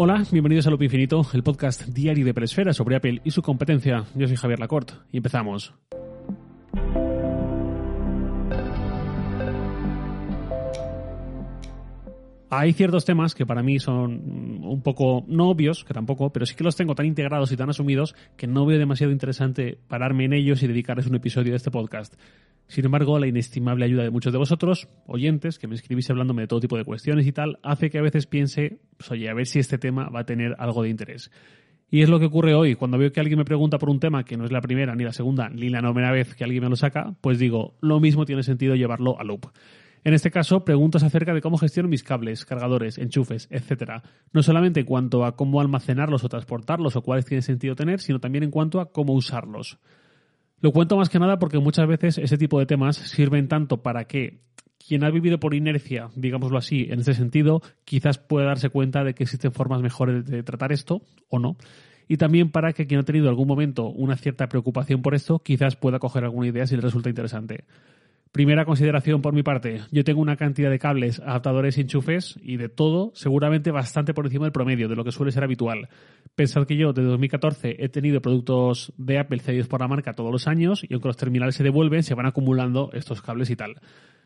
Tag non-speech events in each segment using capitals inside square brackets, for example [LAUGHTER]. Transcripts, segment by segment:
Hola, bienvenidos a Loop Infinito, el podcast diario de Presfera sobre Apple y su competencia. Yo soy Javier Lacorte y empezamos. Hay ciertos temas que para mí son un poco no obvios, que tampoco, pero sí que los tengo tan integrados y tan asumidos que no veo demasiado interesante pararme en ellos y dedicarles un episodio de este podcast. Sin embargo, la inestimable ayuda de muchos de vosotros, oyentes, que me escribís hablándome de todo tipo de cuestiones y tal, hace que a veces piense, pues, oye, a ver si este tema va a tener algo de interés. Y es lo que ocurre hoy. Cuando veo que alguien me pregunta por un tema que no es la primera, ni la segunda, ni la novena vez que alguien me lo saca, pues digo, lo mismo tiene sentido llevarlo a loop. En este caso, preguntas acerca de cómo gestiono mis cables, cargadores, enchufes, etc. No solamente en cuanto a cómo almacenarlos o transportarlos o cuáles tiene sentido tener, sino también en cuanto a cómo usarlos. Lo cuento más que nada porque muchas veces ese tipo de temas sirven tanto para que quien ha vivido por inercia, digámoslo así, en este sentido, quizás pueda darse cuenta de que existen formas mejores de tratar esto o no. Y también para que quien ha tenido algún momento una cierta preocupación por esto, quizás pueda coger alguna idea si le resulta interesante. Primera consideración por mi parte, yo tengo una cantidad de cables, adaptadores y enchufes y de todo seguramente bastante por encima del promedio, de lo que suele ser habitual. Pensad que yo desde 2014 he tenido productos de Apple cedidos por la marca todos los años y aunque los terminales se devuelven, se van acumulando estos cables y tal.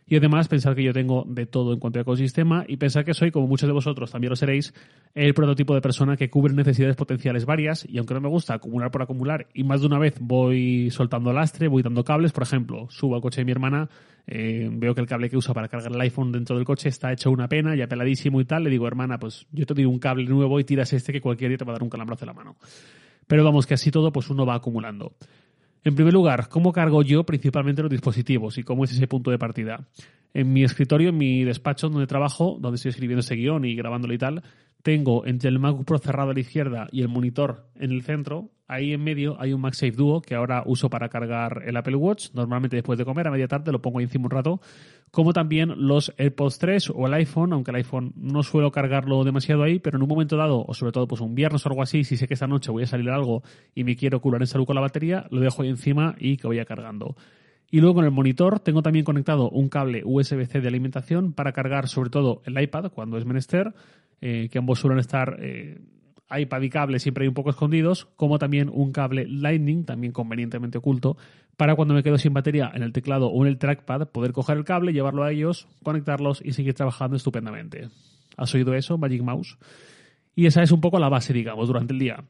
Y además pensar que yo tengo de todo en cuanto a ecosistema y pensar que soy, como muchos de vosotros también lo seréis, el prototipo de persona que cubre necesidades potenciales varias y aunque no me gusta acumular por acumular y más de una vez voy soltando lastre, voy dando cables, por ejemplo, subo al coche de mi hermana, eh, veo que el cable que usa para cargar el iPhone dentro del coche está hecho una pena, ya peladísimo y tal, le digo, hermana, pues yo te doy un cable nuevo y tiras este que cualquier día te va a dar un calambrazo en la mano. Pero vamos, que así todo, pues uno va acumulando. En primer lugar, ¿cómo cargo yo principalmente los dispositivos y cómo es ese punto de partida? En mi escritorio, en mi despacho donde trabajo, donde estoy escribiendo ese guion y grabándolo y tal, tengo entre el MacBook Pro cerrado a la izquierda y el monitor en el centro, ahí en medio hay un MagSafe Duo que ahora uso para cargar el Apple Watch. Normalmente después de comer, a media tarde, lo pongo ahí encima un rato. Como también los AirPods 3 o el iPhone, aunque el iPhone no suelo cargarlo demasiado ahí, pero en un momento dado, o sobre todo pues un viernes o algo así, si sé que esta noche voy a salir algo y me quiero curar en salud con la batería, lo dejo ahí encima y que vaya cargando. Y luego en el monitor tengo también conectado un cable USB-C de alimentación para cargar sobre todo el iPad cuando es menester, eh, que ambos suelen estar eh, iPad y cable siempre hay un poco escondidos, como también un cable Lightning, también convenientemente oculto, para cuando me quedo sin batería en el teclado o en el trackpad, poder coger el cable, llevarlo a ellos, conectarlos y seguir trabajando estupendamente. ¿Has oído eso, Magic Mouse? Y esa es un poco la base, digamos, durante el día.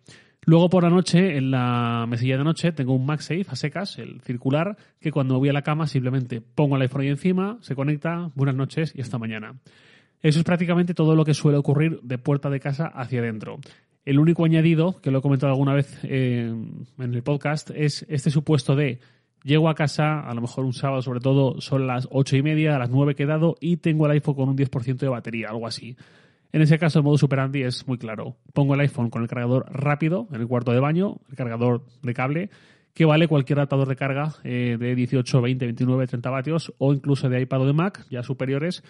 Luego por la noche, en la mesilla de noche, tengo un MagSafe a secas, el circular, que cuando voy a la cama simplemente pongo el iPhone ahí encima, se conecta, buenas noches y hasta mañana. Eso es prácticamente todo lo que suele ocurrir de puerta de casa hacia adentro. El único añadido, que lo he comentado alguna vez eh, en el podcast, es este supuesto de llego a casa, a lo mejor un sábado sobre todo, son las ocho y media, a las nueve he quedado y tengo el iPhone con un 10% de batería, algo así. En ese caso, el modo superandi es muy claro. Pongo el iPhone con el cargador rápido en el cuarto de baño, el cargador de cable, que vale cualquier adaptador de carga eh, de 18, 20, 29, 30 vatios o incluso de iPad o de Mac, ya superiores,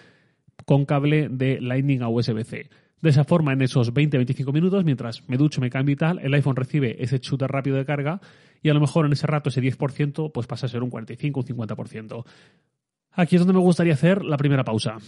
con cable de Lightning a USB-C. De esa forma, en esos 20-25 minutos, mientras me ducho, me cambio y tal, el iPhone recibe ese chute rápido de carga y a lo mejor en ese rato ese 10% pues pasa a ser un 45 un 50%. Aquí es donde me gustaría hacer la primera pausa.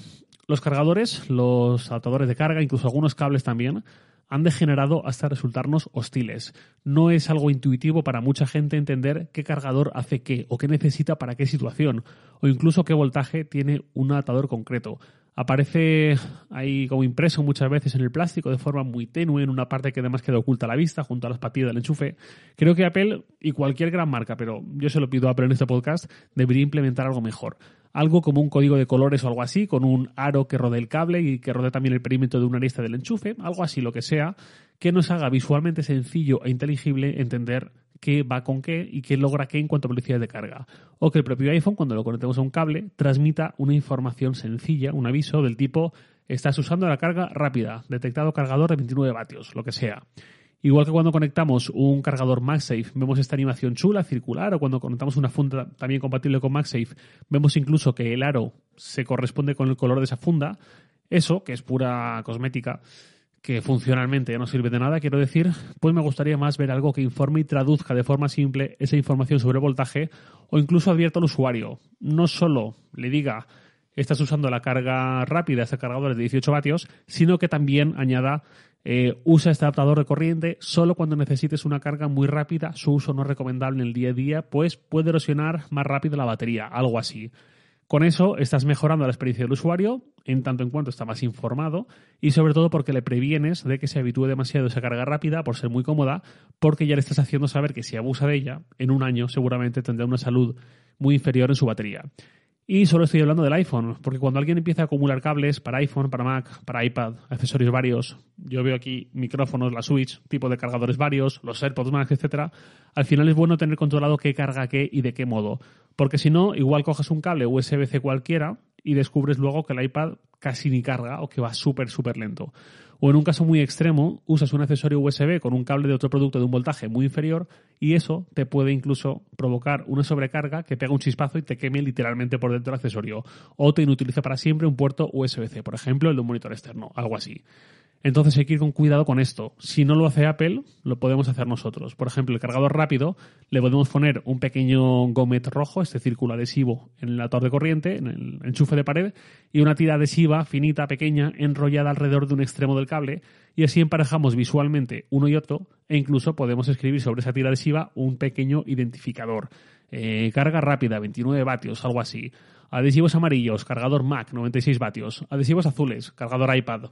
Los cargadores, los adaptadores de carga, incluso algunos cables también, han degenerado hasta resultarnos hostiles. No es algo intuitivo para mucha gente entender qué cargador hace qué o qué necesita para qué situación, o incluso qué voltaje tiene un adaptador concreto aparece ahí como impreso muchas veces en el plástico de forma muy tenue, en una parte que además queda oculta a la vista, junto a las patillas del enchufe. Creo que Apple y cualquier gran marca, pero yo se lo pido a Apple en este podcast, debería implementar algo mejor. Algo como un código de colores o algo así, con un aro que rodee el cable y que rodee también el perímetro de una lista del enchufe, algo así, lo que sea, que nos haga visualmente sencillo e inteligible entender qué va con qué y qué logra qué en cuanto a velocidad de carga. O que el propio iPhone, cuando lo conectemos a un cable, transmita una información sencilla, un aviso del tipo estás usando la carga rápida, detectado cargador de 29 vatios, lo que sea. Igual que cuando conectamos un cargador MagSafe, vemos esta animación chula, circular, o cuando conectamos una funda también compatible con MagSafe, vemos incluso que el aro se corresponde con el color de esa funda. Eso, que es pura cosmética, que funcionalmente ya no sirve de nada, quiero decir, pues me gustaría más ver algo que informe y traduzca de forma simple esa información sobre voltaje o incluso advierta al usuario. No solo le diga estás usando la carga rápida, este cargador de 18 vatios, sino que también añada Eh, usa este adaptador de corriente solo cuando necesites una carga muy rápida. Su uso no es recomendable en el día a día, pues puede erosionar más rápido la batería, algo así. Con eso estás mejorando la experiencia del usuario, en tanto en cuanto está más informado, y sobre todo porque le previenes de que se habitúe demasiado a esa carga rápida por ser muy cómoda, porque ya le estás haciendo saber que si abusa de ella, en un año seguramente tendrá una salud muy inferior en su batería. Y solo estoy hablando del iPhone, porque cuando alguien empieza a acumular cables para iPhone, para Mac, para iPad, accesorios varios, yo veo aquí micrófonos, la Switch, tipo de cargadores varios, los AirPods Max, etcétera, al final es bueno tener controlado qué carga qué y de qué modo. Porque si no, igual coges un cable USB-C cualquiera y descubres luego que el iPad casi ni carga o que va súper, súper lento. O en un caso muy extremo, usas un accesorio USB con un cable de otro producto de un voltaje muy inferior y eso te puede incluso provocar una sobrecarga que pega un chispazo y te queme literalmente por dentro del accesorio. O te inutiliza para siempre un puerto USB-C, por ejemplo, el de un monitor externo, algo así. Entonces hay que ir con cuidado con esto. Si no lo hace Apple, lo podemos hacer nosotros. Por ejemplo, el cargador rápido, le podemos poner un pequeño gomet rojo, este círculo adhesivo en el ator de corriente, en el enchufe de pared, y una tira adhesiva finita, pequeña, enrollada alrededor de un extremo del cable, y así emparejamos visualmente uno y otro, e incluso podemos escribir sobre esa tira adhesiva un pequeño identificador. Eh, carga rápida, 29 vatios, algo así. Adhesivos amarillos, cargador Mac, 96 vatios. Adhesivos azules, cargador iPad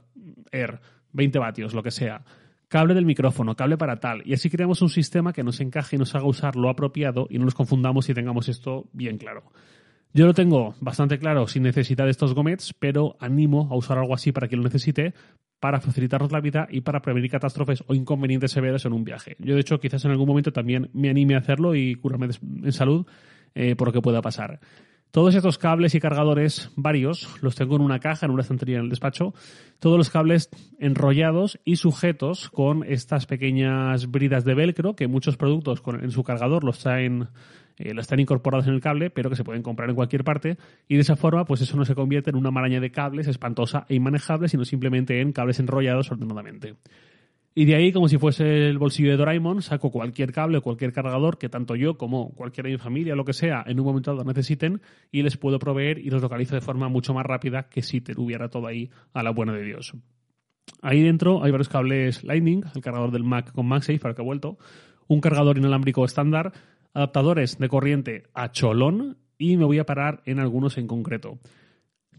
Air, 20 vatios, lo que sea. Cable del micrófono, cable para tal. Y así creamos un sistema que nos encaje y nos haga usar lo apropiado y no nos confundamos y tengamos esto bien claro. Yo lo tengo bastante claro sin necesidad de estos gomets, pero animo a usar algo así para quien lo necesite, para facilitarnos la vida y para prevenir catástrofes o inconvenientes severos en un viaje. Yo, de hecho, quizás en algún momento también me anime a hacerlo y curarme en salud eh, por lo que pueda pasar. Todos estos cables y cargadores varios los tengo en una caja, en una estantería en el despacho. Todos los cables enrollados y sujetos con estas pequeñas bridas de velcro que muchos productos en su cargador los traen, eh, están incorporados en el cable, pero que se pueden comprar en cualquier parte. Y de esa forma, pues eso no se convierte en una maraña de cables espantosa e inmanejable, sino simplemente en cables enrollados ordenadamente. Y de ahí, como si fuese el bolsillo de Doraemon, saco cualquier cable o cualquier cargador que tanto yo como cualquiera de mi familia lo que sea en un momento dado necesiten y les puedo proveer y los localizo de forma mucho más rápida que si te tuviera todo ahí a la buena de Dios. Ahí dentro hay varios cables Lightning, el cargador del Mac con MagSafe, para que he vuelto, un cargador inalámbrico estándar, adaptadores de corriente a cholón y me voy a parar en algunos en concreto.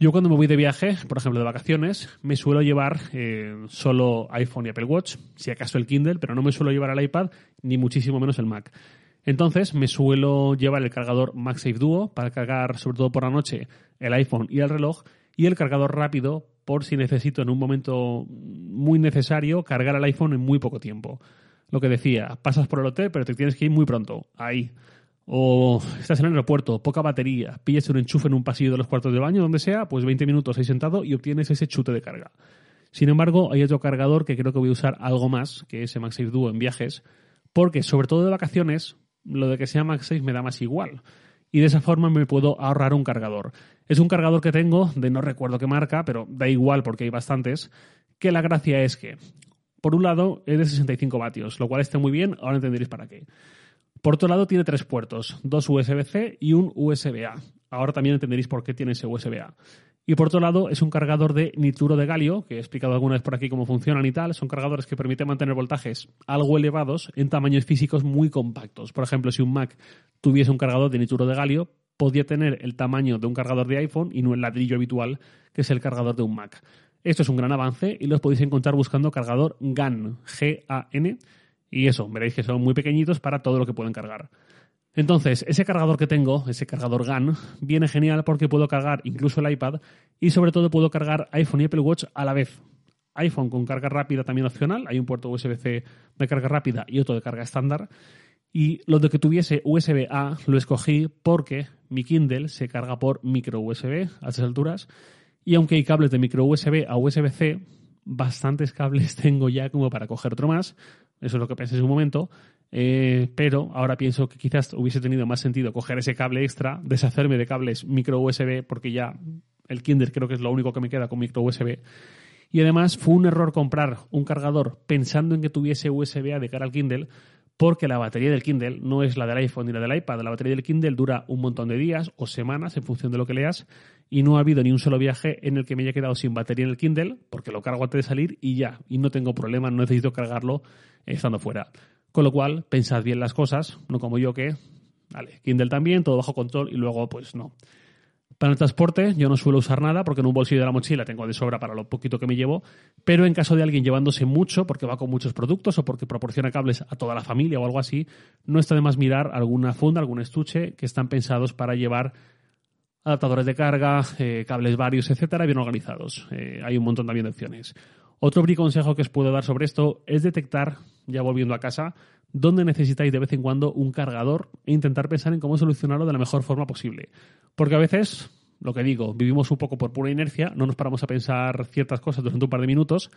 Yo cuando me voy de viaje, por ejemplo de vacaciones, me suelo llevar eh, solo iPhone y Apple Watch, si acaso el Kindle, pero no me suelo llevar el iPad ni muchísimo menos el Mac. Entonces me suelo llevar el cargador MagSafe Duo para cargar sobre todo por la noche el iPhone y el reloj y el cargador rápido por si necesito en un momento muy necesario cargar el iPhone en muy poco tiempo. Lo que decía, pasas por el hotel pero te tienes que ir muy pronto, ahí. O estás en el aeropuerto, poca batería, pillas un enchufe en un pasillo de los cuartos de baño, donde sea, pues 20 minutos ahí sentado y obtienes ese chute de carga. Sin embargo, hay otro cargador que creo que voy a usar algo más, que es el MagSafe Duo en viajes, porque sobre todo de vacaciones, lo de que sea MagSafe me da más igual. Y de esa forma me puedo ahorrar un cargador. Es un cargador que tengo de no recuerdo qué marca, pero da igual porque hay bastantes, que la gracia es que, por un lado, es de 65 vatios, lo cual está muy bien, ahora entenderéis para qué. Por otro lado, tiene tres puertos, dos USB-C y un USB-A. Ahora también entenderéis por qué tiene ese USB-A. Y por otro lado, es un cargador de nitruro de galio, que he explicado alguna vez por aquí cómo funcionan y tal. Son cargadores que permiten mantener voltajes algo elevados en tamaños físicos muy compactos. Por ejemplo, si un Mac tuviese un cargador de nitruro de galio, podría tener el tamaño de un cargador de iPhone y no el ladrillo habitual, que es el cargador de un Mac. Esto es un gran avance y los podéis encontrar buscando cargador GAN, G-A-N, y eso, veréis que son muy pequeñitos para todo lo que pueden cargar. Entonces, ese cargador que tengo, ese cargador GAN, viene genial porque puedo cargar incluso el iPad y sobre todo puedo cargar iPhone y Apple Watch a la vez. iPhone con carga rápida también opcional, hay un puerto USB-C de carga rápida y otro de carga estándar. Y lo de que tuviese USB-A lo escogí porque mi Kindle se carga por micro USB a estas alturas. Y aunque hay cables de micro USB a USB-C, bastantes cables [LAUGHS] tengo ya como para coger otro más. Eso es lo que pensé en un momento. Eh, pero ahora pienso que quizás hubiese tenido más sentido coger ese cable extra, deshacerme de cables micro USB, porque ya el Kindle creo que es lo único que me queda con micro USB. Y además fue un error comprar un cargador pensando en que tuviese USB de cara al Kindle, porque la batería del Kindle no es la del iPhone ni la del iPad. La batería del Kindle dura un montón de días o semanas en función de lo que leas y no ha habido ni un solo viaje en el que me haya quedado sin batería en el Kindle porque lo cargo antes de salir y ya, y no tengo problema, no necesito cargarlo estando fuera. Con lo cual, pensad bien las cosas, no como yo que, vale, Kindle también, todo bajo control y luego pues no. Para el transporte yo no suelo usar nada porque en un bolsillo de la mochila tengo de sobra para lo poquito que me llevo, pero en caso de alguien llevándose mucho porque va con muchos productos o porque proporciona cables a toda la familia o algo así, no está de más mirar alguna funda, algún estuche que están pensados para llevar adaptadores de carga, eh, cables varios, etcétera, bien organizados. Eh, hay un montón también de opciones. Otro consejo que os puedo dar sobre esto es detectar, ya volviendo a casa, dónde necesitáis de vez en cuando un cargador e intentar pensar en cómo solucionarlo de la mejor forma posible. Porque a veces, lo que digo, vivimos un poco por pura inercia, no nos paramos a pensar ciertas cosas durante un par de minutos.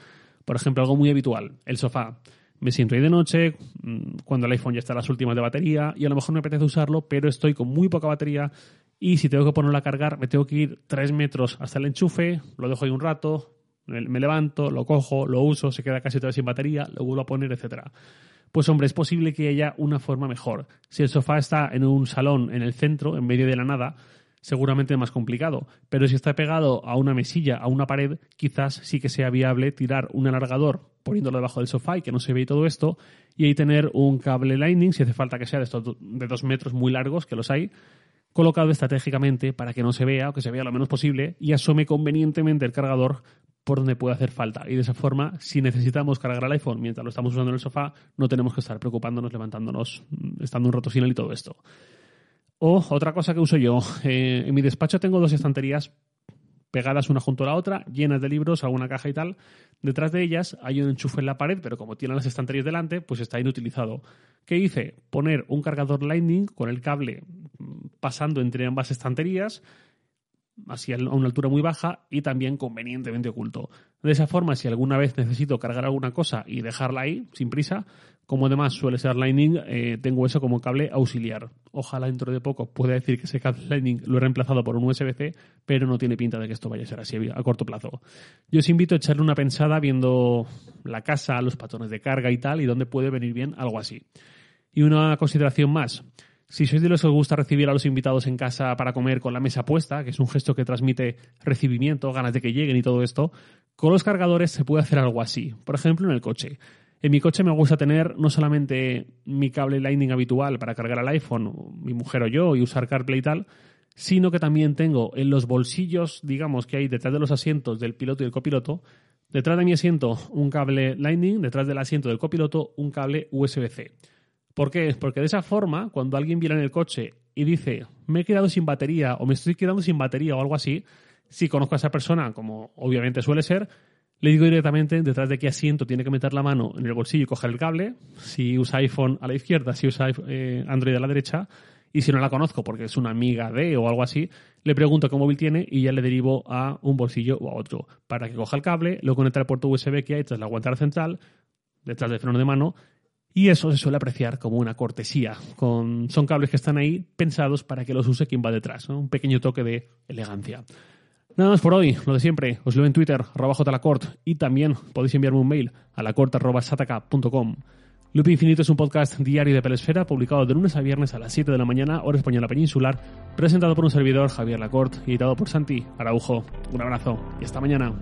Por ejemplo, algo muy habitual, el sofá. Me siento ahí de noche, mm, cuando el iPhone ya está a las últimas de batería y a lo mejor me apetece usarlo, pero estoy con muy poca batería y si tengo que ponerlo a cargar, me tengo que ir tres metros hasta el enchufe, lo dejo ahí un rato, me levanto, lo cojo, lo uso, se queda casi todo sin batería, lo vuelvo a poner, etcétera. Pues hombre, es posible que haya una forma mejor. Si el sofá está en un salón en el centro, en medio de la nada, seguramente más complicado. Pero si está pegado a una mesilla, a una pared, quizás sí que sea viable tirar un alargador poniéndolo debajo del sofá y que no se vea todo esto, y ahí tener un cable Lightning, si hace falta que sea de estos de dos metros muy largos, que los hay, colocado estratégicamente para que no se vea o que se vea lo menos posible y asome convenientemente el cargador por donde puede hacer falta. Y de esa forma, si necesitamos cargar el iPhone mientras lo estamos usando en el sofá, no tenemos que estar preocupándonos, levantándonos, mm, estando un rato sin él y todo esto. O otra cosa que uso yo, eh, en mi despacho tengo dos estanterías pegadas una junto a la otra, llenas de libros, alguna caja y tal. Detrás de ellas hay un enchufe en la pared, pero como tienen las estanterías delante, pues está inutilizado. ¿Qué hice? Poner un cargador Lightning con el cable pasando entre ambas estanterías, así a una altura muy baja y también convenientemente oculto. De esa forma, si alguna vez necesito cargar alguna cosa y dejarla ahí, sin prisa, como además suele ser Lightning, eh, tengo eso como cable auxiliar. Ojalá dentro de poco pueda decir que ese cable Lightning lo he reemplazado por un USB-C, pero no tiene pinta de que esto vaya a ser así a corto plazo. Yo os invito a echarle una pensada viendo la casa, los patrones de carga y tal, y dónde puede venir bien algo así. Y una consideración más. Si sois de los que os gusta recibir a los invitados en casa para comer con la mesa puesta, que es un gesto que transmite recibimiento, ganas de que lleguen y todo esto, con los cargadores se puede hacer algo así. Por ejemplo, en el coche. En mi coche me gusta tener no solamente mi cable Lightning habitual para cargar al iPhone, mi mujer o yo, y usar CarPlay y tal, sino que también tengo en los bolsillos, digamos, que hay detrás de los asientos del piloto y el copiloto, detrás de mi asiento un cable Lightning, detrás del asiento del copiloto un cable USB-C. ¿Por qué? Porque de esa forma, cuando alguien viene en el coche y dice, me he quedado sin batería o me estoy quedando sin batería o algo así, si conozco a esa persona, como obviamente suele ser, le digo directamente detrás de qué asiento tiene que meter la mano en el bolsillo y coger el cable. Si usa iPhone a la izquierda, si usa eh, Android a la derecha. Y si no la conozco porque es una amiga de o algo así, le pregunto qué móvil tiene y ya le derivo a un bolsillo o a otro para que coja el cable, lo conecte al puerto USB que hay tras la guantera central, detrás del freno de mano y eso se suele apreciar como una cortesía. Con, son cables que están ahí pensados para que los use quien va detrás. Un pequeño toque de elegancia. Nada más por hoy, lo de siempre. Os leo en Twitter, arroba jlacort, y también podéis enviarme un mail a lacort.sataka.com. Loop Infinito es un podcast diario de Pelesfera, publicado de lunes a viernes a las 7 de la mañana, hora española peninsular, presentado por un servidor, Javier Lacort, y editado por Santi Araujo. Un abrazo y hasta mañana.